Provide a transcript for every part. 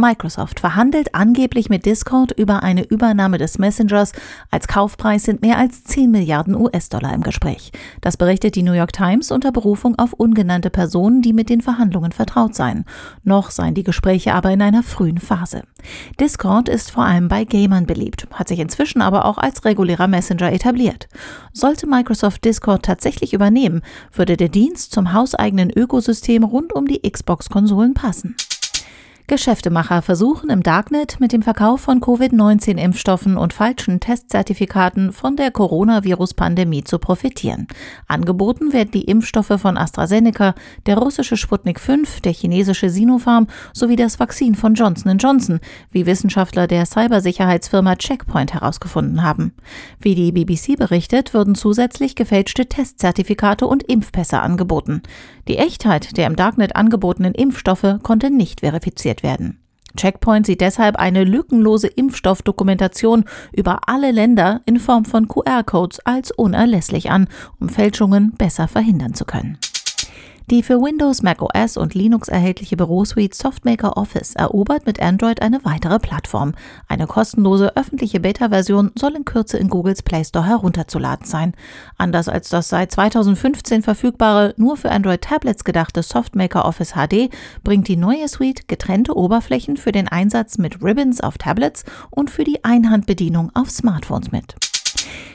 Microsoft verhandelt angeblich mit Discord über eine Übernahme des Messengers. Als Kaufpreis sind mehr als 10 Milliarden US-Dollar im Gespräch. Das berichtet die New York Times unter Berufung auf ungenannte Personen, die mit den Verhandlungen vertraut seien. Noch seien die Gespräche aber in einer frühen Phase. Discord ist vor allem bei Gamern beliebt, hat sich inzwischen aber auch als regulärer Messenger etabliert. Sollte Microsoft Discord tatsächlich übernehmen, würde der Dienst zum hauseigenen Ökosystem rund um die Xbox-Konsolen passen. Geschäftemacher versuchen im Darknet mit dem Verkauf von Covid-19-Impfstoffen und falschen Testzertifikaten von der Coronavirus-Pandemie zu profitieren. Angeboten werden die Impfstoffe von AstraZeneca, der russische Sputnik 5, der chinesische Sinopharm sowie das Vakzin von Johnson Johnson, wie Wissenschaftler der Cybersicherheitsfirma Checkpoint herausgefunden haben. Wie die BBC berichtet, würden zusätzlich gefälschte Testzertifikate und Impfpässe angeboten. Die Echtheit der im Darknet angebotenen Impfstoffe konnte nicht verifiziert werden. Checkpoint sieht deshalb eine lückenlose Impfstoffdokumentation über alle Länder in Form von QR-Codes als unerlässlich an, um Fälschungen besser verhindern zu können. Die für Windows, Mac OS und Linux erhältliche Bürosuite Softmaker Office erobert mit Android eine weitere Plattform. Eine kostenlose öffentliche Beta-Version soll in Kürze in Googles Play Store herunterzuladen sein. Anders als das seit 2015 verfügbare, nur für Android-Tablets gedachte Softmaker Office HD, bringt die neue Suite getrennte Oberflächen für den Einsatz mit Ribbons auf Tablets und für die Einhandbedienung auf Smartphones mit.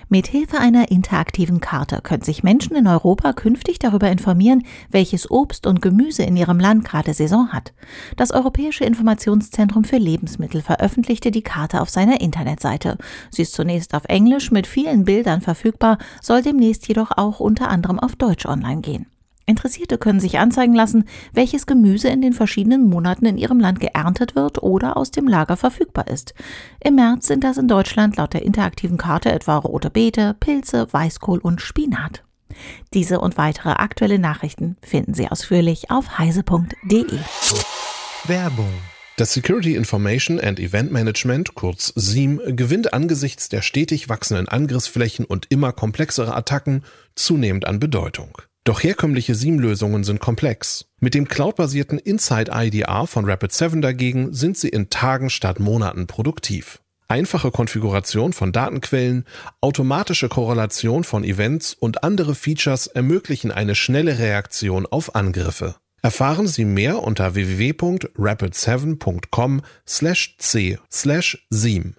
Mithilfe einer interaktiven Karte können sich Menschen in Europa künftig darüber informieren, welches Obst und Gemüse in ihrem Land gerade Saison hat. Das Europäische Informationszentrum für Lebensmittel veröffentlichte die Karte auf seiner Internetseite. Sie ist zunächst auf Englisch mit vielen Bildern verfügbar, soll demnächst jedoch auch unter anderem auf Deutsch online gehen. Interessierte können sich anzeigen lassen, welches Gemüse in den verschiedenen Monaten in ihrem Land geerntet wird oder aus dem Lager verfügbar ist. Im März sind das in Deutschland laut der interaktiven Karte etwa rote Beete, Pilze, Weißkohl und Spinat. Diese und weitere aktuelle Nachrichten finden Sie ausführlich auf heise.de. Werbung das Security Information and Event Management, kurz SIEM, gewinnt angesichts der stetig wachsenden Angriffsflächen und immer komplexerer Attacken zunehmend an Bedeutung. Doch herkömmliche SIEM-Lösungen sind komplex. Mit dem cloudbasierten Inside IDR von Rapid7 dagegen sind sie in Tagen statt Monaten produktiv. Einfache Konfiguration von Datenquellen, automatische Korrelation von Events und andere Features ermöglichen eine schnelle Reaktion auf Angriffe. Erfahren Sie mehr unter www.rapid7.com/c/seam.